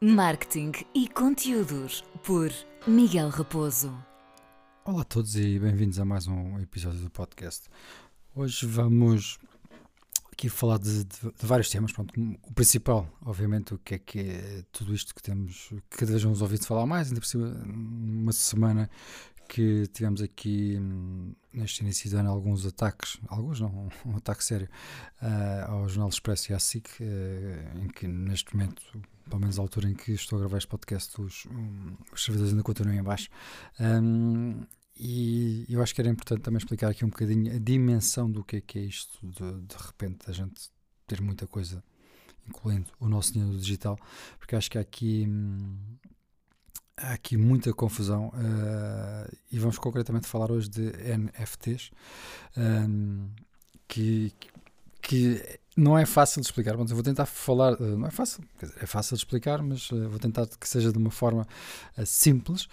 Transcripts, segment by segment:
Marketing e conteúdos por Miguel Raposo. Olá a todos e bem-vindos a mais um episódio do podcast. Hoje vamos aqui falar de, de, de, vários temas. Pronto, o principal, obviamente, o que é que é tudo isto que temos, que cada vez vamos ouvir falar mais, ainda por cima, uma semana que tivemos aqui neste início de ano alguns ataques, alguns não, um ataque sério uh, ao Jornal Expresso e à SIC, uh, em que neste momento, pelo menos à altura em que estou a gravar este podcast, os, um, os servidores ainda continuam em baixo. Um, e eu acho que era importante também explicar aqui um bocadinho a dimensão do que é que é isto, de, de repente a gente ter muita coisa, incluindo o nosso dinheiro digital, porque acho que há aqui. Hum, há aqui muita confusão uh, e vamos concretamente falar hoje de NFTs um, que, que não é fácil de explicar. Bom, eu vou tentar falar, uh, não é fácil, é fácil de explicar, mas uh, vou tentar que seja de uma forma simples.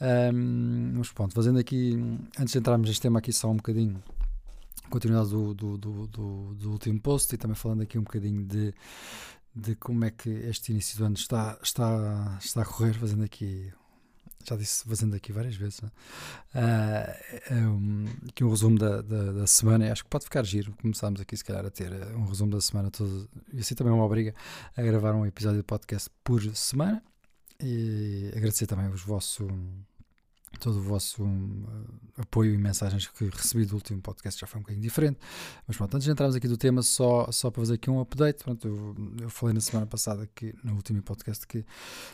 Um, mas pronto, fazendo aqui, antes de entrarmos neste tema aqui só um bocadinho continuidade do, do, do, do, do último post e também falando aqui um bocadinho de de como é que este início do ano está, está, está a correr, fazendo aqui, já disse, fazendo aqui várias vezes, uh, um, aqui um resumo da, da, da, semana, acho que pode ficar giro, começámos aqui se calhar a ter um resumo da semana todo, e assim também é uma obriga a gravar um episódio de podcast por semana, e agradecer também os vossos todo o vosso um, apoio e mensagens que recebi do último podcast já foi um bocadinho diferente. Mas pronto, antes de entrarmos aqui do tema, só, só para fazer aqui um update. Pronto, eu, eu falei na semana passada, que, no último podcast, que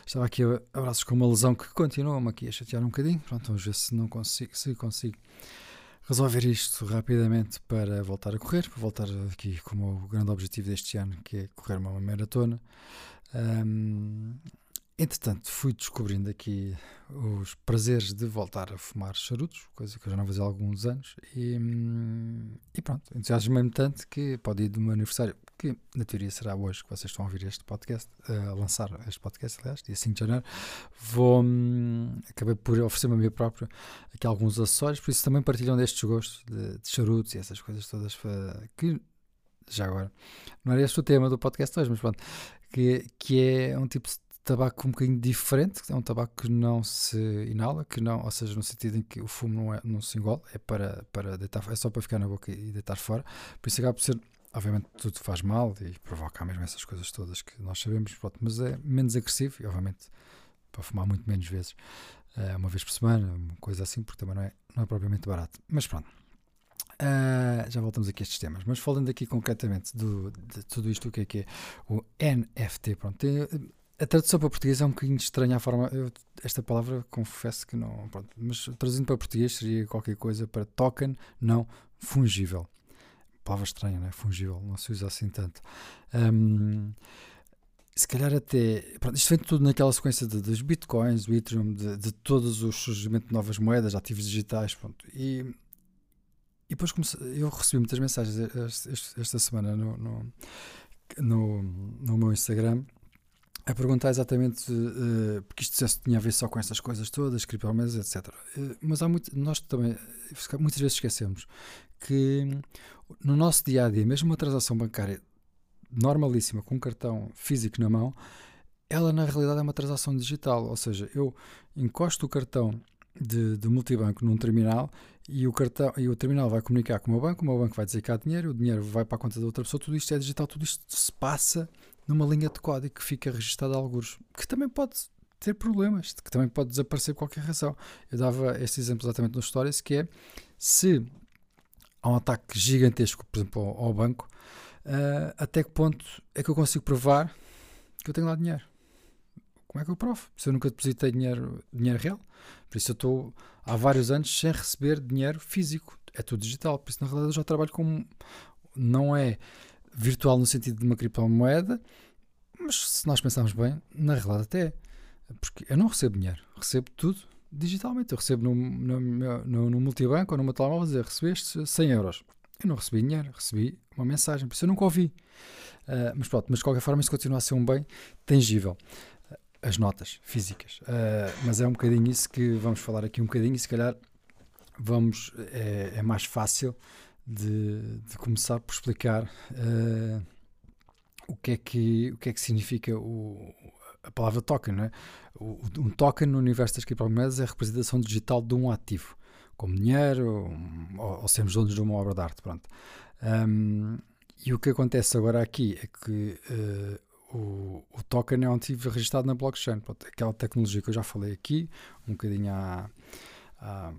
estava aqui a abraços com uma lesão que continua-me aqui a chatear um bocadinho. Pronto, vamos ver se não consigo, se consigo resolver isto rapidamente para voltar a correr, para voltar aqui como o grande objetivo deste ano, que é correr uma maratona. Um, Entretanto, fui descobrindo aqui os prazeres de voltar a fumar charutos, coisa que eu já não fazia há alguns anos, e, e pronto, entusiasmo-me tanto que pode ir do meu aniversário, que na teoria será hoje que vocês estão a ouvir este podcast, a lançar este podcast, aliás, dia 5 de janeiro, vou, hum, acabei por oferecer-me a mim próprio aqui alguns acessórios, por isso também partilham destes gostos de, de charutos e essas coisas todas, que já agora, não era este o tema do podcast hoje, mas pronto, que, que é um tipo de tabaco um bocadinho diferente, é um tabaco que não se inala, que não, ou seja, no sentido em que o fumo não, é, não se engole, é para, para deitar, é só para ficar na boca e deitar fora. Por isso acaba por ser, obviamente, tudo faz mal e provoca mesmo essas coisas todas que nós sabemos, pronto, mas é menos agressivo e, obviamente, para fumar muito menos vezes, eh, uma vez por semana, uma coisa assim, porque também não é, não é propriamente barato. Mas pronto. Uh, já voltamos aqui a estes temas, mas falando aqui concretamente do, de tudo isto, o que é que é o NFT? Pronto, tem, a tradução para português é um bocadinho estranha a forma. Eu, esta palavra confesso que não. Pronto, mas traduzindo para português seria qualquer coisa para token não fungível. Palavra estranha, não é? Fungível, não se usa assim tanto. Um, se calhar até. Pronto, isto vem tudo naquela sequência de, dos bitcoins, do Ethereum, de, de todos os surgimentos de novas moedas, ativos digitais. Pronto, e, e depois comecei, eu recebi muitas mensagens esta semana no, no, no, no meu Instagram a perguntar exatamente uh, porque isto se tinha a ver só com essas coisas todas, criptomoedas, etc. Uh, mas há muito, nós também muitas vezes esquecemos que no nosso dia a dia, mesmo uma transação bancária normalíssima com um cartão físico na mão, ela na realidade é uma transação digital, ou seja, eu encosto o cartão de, de multibanco num terminal e o cartão e o terminal vai comunicar com o meu banco, o meu banco vai dizer que há dinheiro, o dinheiro vai para a conta da outra pessoa, tudo isto é digital, tudo isto se passa numa linha de código que fica registada a alguns, que também pode ter problemas, que também pode desaparecer por qualquer razão. Eu dava este exemplo exatamente no Stories, que é se há um ataque gigantesco, por exemplo, ao, banco, uh, até que ponto é que eu consigo provar que eu tenho lá dinheiro? Como é que eu provo? Se eu nunca depositei dinheiro, dinheiro real, por isso eu estou há vários anos sem receber dinheiro físico, é tudo digital, por isso na realidade eu já trabalho com. Não é virtual no sentido de uma criptomoeda, mas se nós pensarmos bem, na realidade até é. Porque eu não recebo dinheiro, recebo tudo digitalmente. Eu recebo no, no, no, no multibanco ou numa telemóvel dizer recebeste 100 euros. Eu não recebi dinheiro, recebi uma mensagem, por isso eu nunca ouvi. Uh, mas pronto, mas de qualquer forma isso continua a ser um bem tangível. As notas físicas. Uh, mas é um bocadinho isso que vamos falar aqui um bocadinho e se calhar vamos, é, é mais fácil de, de começar por explicar uh, o, que é que, o que é que significa o, a palavra token, não é? Um token no universo das criptomoedas é a representação digital de um ativo, como dinheiro ou, ou sermos donos de uma obra de arte. Pronto. Um, e o que acontece agora aqui é que uh, o, o, token é um ativo registrado na blockchain. Pronto, aquela tecnologia que eu já falei aqui, um bocadinho há, há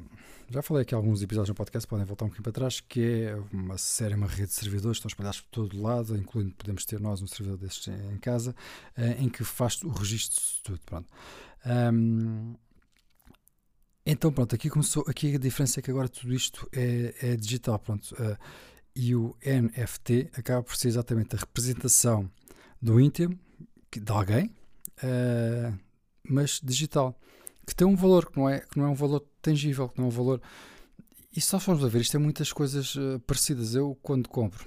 já falei aqui alguns episódios no podcast, podem voltar um pouquinho para trás, que é uma série, uma rede de servidores, estão espalhados por todo lado, incluindo podemos ter nós um servidor destes em casa, eh, em que faz o registro de tudo. Pronto. Um, então pronto, aqui começou, aqui a diferença é que agora tudo isto é, é digital, pronto. Uh, e o NFT acaba por ser exatamente a representação do íntimo de alguém, uh, mas digital que tem um valor, que não é, que não é um valor tangível, que não é um valor. E se nós formos a ver, isto é muitas coisas uh, parecidas. Eu, quando compro,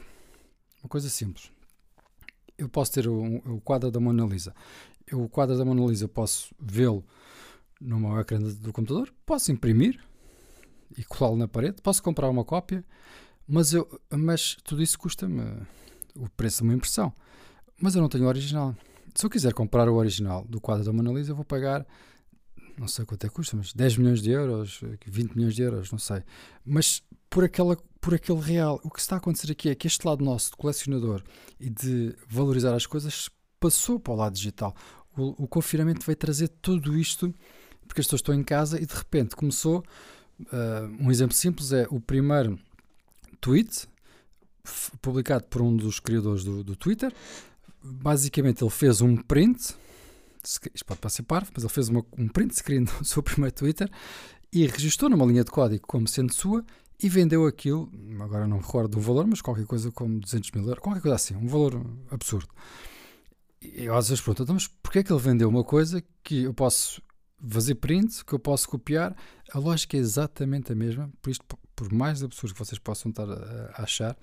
uma coisa simples, eu posso ter o, o quadro da Mona Lisa. Eu, o quadro da Mona Lisa posso vê-lo no meu ecrã do computador, posso imprimir e colá-lo na parede, posso comprar uma cópia, mas, eu, mas tudo isso custa-me o preço de uma impressão. Mas eu não tenho o original. Se eu quiser comprar o original do quadro da Mona Lisa, eu vou pagar não sei quanto é que custa, mas 10 milhões de euros, 20 milhões de euros, não sei. Mas por, aquela, por aquele real, o que está a acontecer aqui é que este lado nosso de colecionador e de valorizar as coisas passou para o lado digital. O, o confinamento veio trazer tudo isto, porque as pessoas estão em casa e de repente começou. Uh, um exemplo simples é o primeiro tweet publicado por um dos criadores do, do Twitter. Basicamente, ele fez um print isto pode parecer parvo, mas ele fez uma, um print screen do seu primeiro Twitter e registrou numa linha de código como sendo sua e vendeu aquilo, agora não recordo do valor, mas qualquer coisa como 200 mil euros, qualquer coisa assim, um valor absurdo. E eu às vezes pergunto, então, mas porquê é que ele vendeu uma coisa que eu posso fazer print, que eu posso copiar? A lógica é exatamente a mesma, por isto, por mais absurdo que vocês possam estar a achar,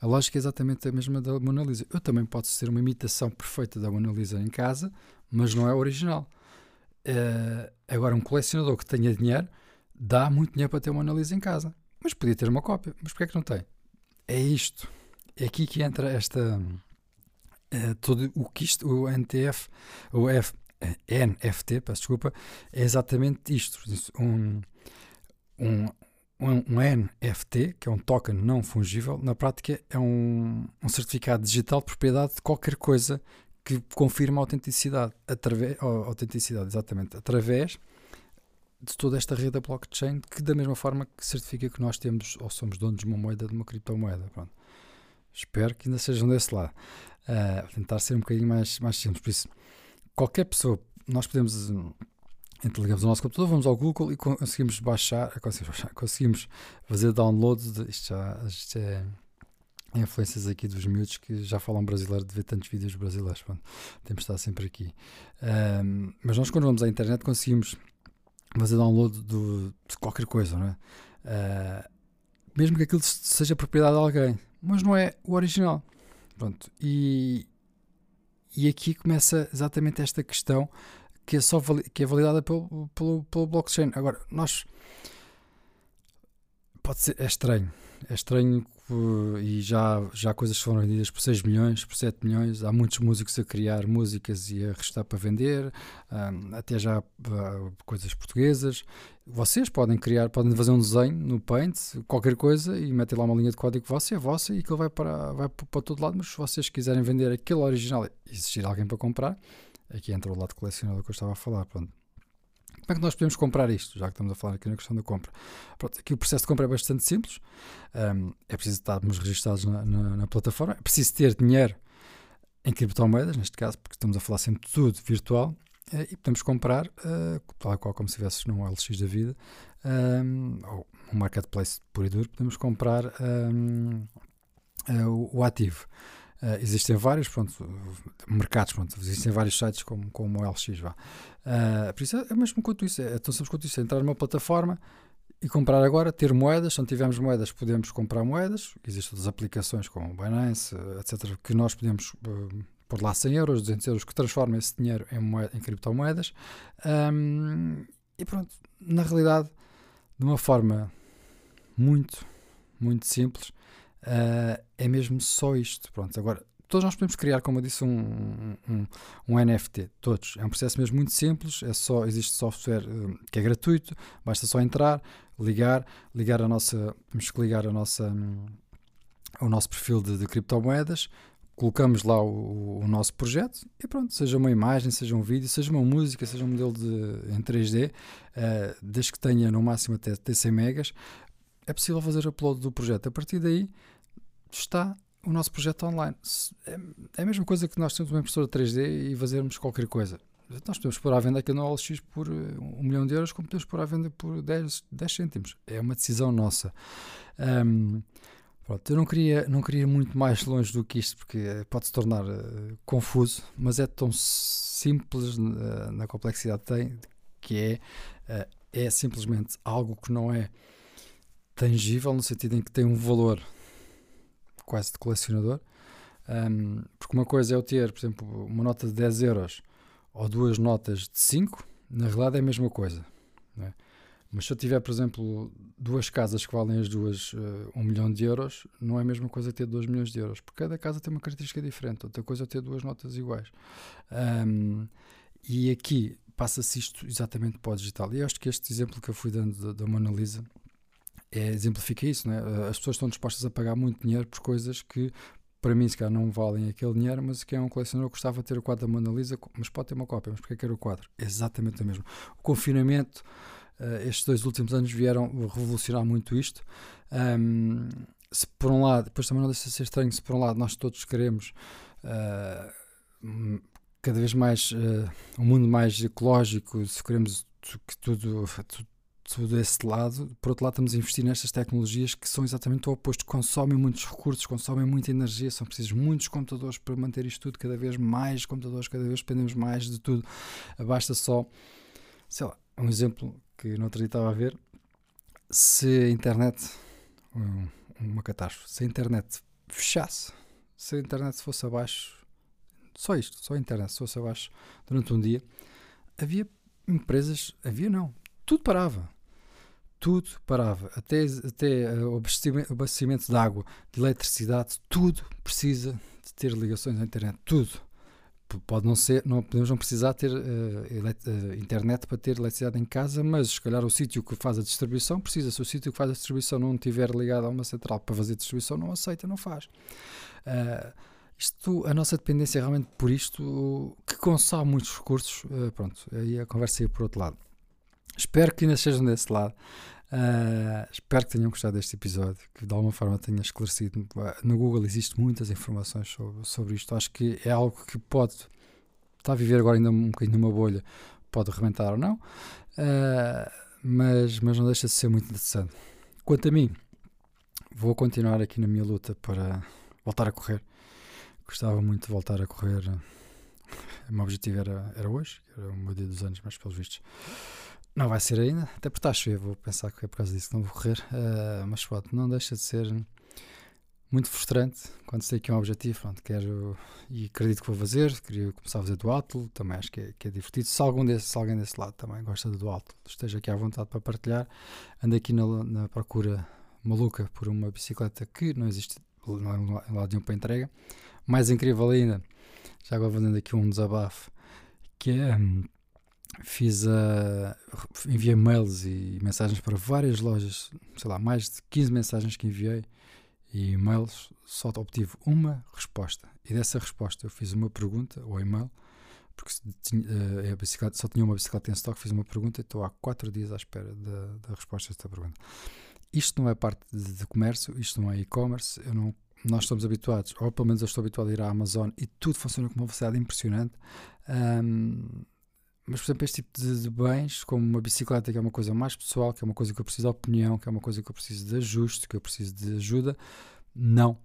a lógica é exatamente a mesma da Mona Lisa. Eu também posso ter uma imitação perfeita da Mona Lisa em casa, mas não é original. Uh, agora, um colecionador que tenha dinheiro dá muito dinheiro para ter uma análise em casa, mas podia ter uma cópia. Mas porquê é que não tem? É isto. É aqui que entra esta. Uh, todo o que isto, o NTF, o F, uh, NFT, peço desculpa, é exatamente isto. Um, um, um, NFT, que é um token não fungível, na prática é um, um certificado digital de propriedade de qualquer coisa que confirma a autenticidade, através, a autenticidade, exatamente, através de toda esta rede da blockchain, que da mesma forma que certifica que nós temos ou somos donos de uma moeda, de uma criptomoeda. Pronto. Espero que ainda sejam desse lado. Uh, tentar ser um bocadinho mais, mais simples. Por isso, qualquer pessoa, nós podemos, então ligamos o nosso computador, vamos ao Google e conseguimos baixar, conseguimos, conseguimos fazer download. De, isto já, isto é influências aqui dos miúdos que já falam brasileiro de ver tantos vídeos brasileiros. Pronto, temos de estar sempre aqui. Um, mas nós, quando vamos à internet, conseguimos fazer download do, de qualquer coisa, não é? Uh, mesmo que aquilo seja propriedade de alguém, mas não é o original. Pronto, e, e aqui começa exatamente esta questão que é, só que é validada pelo, pelo, pelo blockchain. Agora, nós. Pode ser. É estranho. É estranho e já, já coisas foram vendidas por 6 milhões, por 7 milhões. Há muitos músicos a criar músicas e a restar para vender, um, até já uh, coisas portuguesas. Vocês podem criar, podem fazer um desenho no Paint, qualquer coisa, e meter lá uma linha de código vossa, é vossa, e aquilo vai para, vai para todo lado. Mas se vocês quiserem vender aquele original existir alguém para comprar, aqui entra o lado colecionador que eu estava a falar. Pronto. Como é que nós podemos comprar isto? Já que estamos a falar aqui na questão da compra. Pronto, aqui o processo de compra é bastante simples. Um, é preciso estarmos registados na, na, na, plataforma. É preciso ter dinheiro em criptomoedas, neste caso, porque estamos a falar sempre de tudo virtual. Uh, e podemos comprar, uh, tal qual como se estivesse num LX da vida, um, ou um marketplace puro e duro, podemos comprar um, uh, o, o ativo. Uh, existem vários pronto, mercados, pronto, existem vários sites como, como o LX. Vá. Uh, por isso é, é mesmo quanto isso, é tão simples quanto isso, é entrar numa plataforma e comprar agora, ter moedas, se não tivermos moedas podemos comprar moedas, existem outras aplicações como Binance, etc, que nós podemos uh, pôr lá 100 euros, 200 euros, que transformam esse dinheiro em, moeda, em criptomoedas um, e pronto, na realidade de uma forma muito, muito simples uh, é mesmo só isto. Pronto, agora todos nós podemos criar, como eu disse, um, um, um, NFT, todos. É um processo mesmo muito simples, é só, existe software uh, que é gratuito, basta só entrar, ligar, ligar a nossa, temos que ligar a nossa, um, o nosso perfil de, de criptomoedas, colocamos lá o, o, nosso projeto e pronto, seja uma imagem, seja um vídeo, seja uma música, seja um modelo de, em 3D, uh, eh, desde que tenha no máximo até, até 100 megas, é possível fazer upload do projeto. A partir daí está o nosso projeto online. É, é a mesma coisa que nós temos uma impressora 3D e fazermos qualquer coisa. Nós podemos pôr à venda aqui no OLX por eh, um milhão de euros, como podemos pôr à venda por 10, 10 cêntimos. É uma decisão nossa. Um, pronto, eu não queria, não queria ir muito mais longe do que isto, porque eh, pode se tornar uh, confuso, mas é tão simples uh, na complexidade tem, que é, uh, é simplesmente algo que não é tangível, no sentido em que tem um valor quase de colecionador. Um, porque uma coisa é eu ter, por exemplo, uma nota de 10 euros ou duas notas de 5, na realidade é a mesma coisa. É? Mas se eu tiver, por exemplo, duas casas que valem as duas uh, um milhão de euros, não é a mesma coisa ter 2 milhões de euros, porque cada casa tem uma característica diferente. Outra coisa é ter duas notas iguais. Um, e aqui passa-se isto exatamente para o digital. E acho que este exemplo que eu fui dando da Mona Lisa é, exemplifica isso. Né? As pessoas estão dispostas a pagar muito dinheiro por coisas que, para mim, se calhar não valem aquele dinheiro, mas que é um colecionador gostava de ter o quadro da Mona Lisa, mas pode ter uma cópia, mas porque é quer o quadro? Exatamente o mesmo. O confinamento, uh, estes dois últimos anos vieram revolucionar muito isto. Um, se por um lado, depois também não deixa de ser estranho, se por um lado nós todos queremos uh, cada vez mais uh, um mundo mais ecológico, se queremos que tudo, tudo tudo esse lado. Por outro lado, estamos a investir nestas tecnologias que são exatamente o oposto, consomem muitos recursos, consomem muita energia, são precisos muitos computadores para manter isto tudo, cada vez mais computadores, cada vez dependemos mais de tudo. Basta só, sei lá, um exemplo que não estava a ver, se a internet, uma catástrofe, se a internet fechasse, se a internet fosse abaixo, só isto, só a internet fosse abaixo durante um dia, havia empresas, havia não, tudo parava tudo parava, até, até o abastecimento, abastecimento de água, de eletricidade, tudo precisa de ter ligações à internet, tudo. Pode não ser, não podemos não precisar ter uh, uh, internet para ter eletricidade em casa, mas se calhar o sítio que faz a distribuição precisa. Se o sítio que faz a distribuição não estiver ligado a uma central para fazer distribuição, não aceita, não faz. Uh, isto, a nossa dependência é realmente por isto, que consome muitos recursos, pronto, aí a conversa ia por outro lado. Espero que ainda estejam desse lado. Uh, espero que tenham gostado deste episódio, que de alguma forma tenha esclarecido. No Google existem muitas informações sobre, sobre isto. Acho que é algo que pode estar a viver agora ainda um bocadinho numa bolha, pode rebentar ou não, uh, mas, mas não deixa de ser muito interessante. Quanto a mim, vou continuar aqui na minha luta para voltar a correr. Gostava muito de voltar a correr. O meu objetivo era, era hoje, era o meu dia dos anos, mas pelos vistos não vai ser ainda, até porque está a chover, vou pensar que é por causa disso que não vou correr. Uh, mas pronto, não deixa de ser muito frustrante quando sei que é um objetivo. Pronto, quero e acredito que vou fazer. Queria começar a fazer do alto, também acho que é, que é divertido. Se, algum desse, se alguém desse lado também gosta do alto, esteja aqui à vontade para partilhar. Ando aqui na, na procura maluca por uma bicicleta que não existe não é em lado nenhum para entrega. Mais incrível ainda, já agora fazendo aqui um desabafo, que é. Hum, fiz a. enviei mails e mensagens para várias lojas, sei lá, mais de 15 mensagens que enviei e e-mails, só obtive uma resposta. E dessa resposta eu fiz uma pergunta, ou e-mail, porque uh, a bicicleta, só tinha uma bicicleta em stock, fiz uma pergunta e estou há 4 dias à espera da, da resposta desta pergunta. Isto não é parte de, de comércio, isto não é e-commerce, eu não nós estamos habituados, ou pelo menos eu estou habituado a ir à Amazon e tudo funciona com uma velocidade impressionante. Um, mas, por exemplo, este tipo de, de, bens, como uma bicicleta, que é uma coisa mais pessoal, que é uma coisa que eu preciso de opinião, que é uma coisa que eu preciso de ajuste, que eu preciso de ajuda, não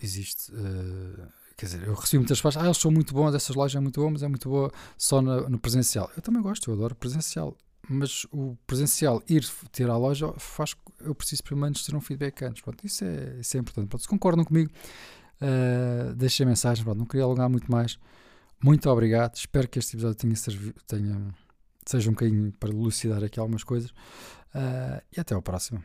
existe. Uh, quer dizer, eu recebi muitas respostas, ah, eles são muito bons, essas lojas é muito boa, mas é muito boa só no, no presencial. Eu também gosto, eu adoro presencial, mas o presencial, ir ter à loja, faz eu preciso pelo menos ter um feedback antes. Pronto, isso, é, isso é importante. Pronto, se concordam comigo, uh, deixem a mensagem. Pronto, não queria alongar muito mais. Muito obrigado. Espero que este episódio tenha, servido, tenha seja um bocadinho para elucidar aqui algumas coisas. Uh, e até ao próximo.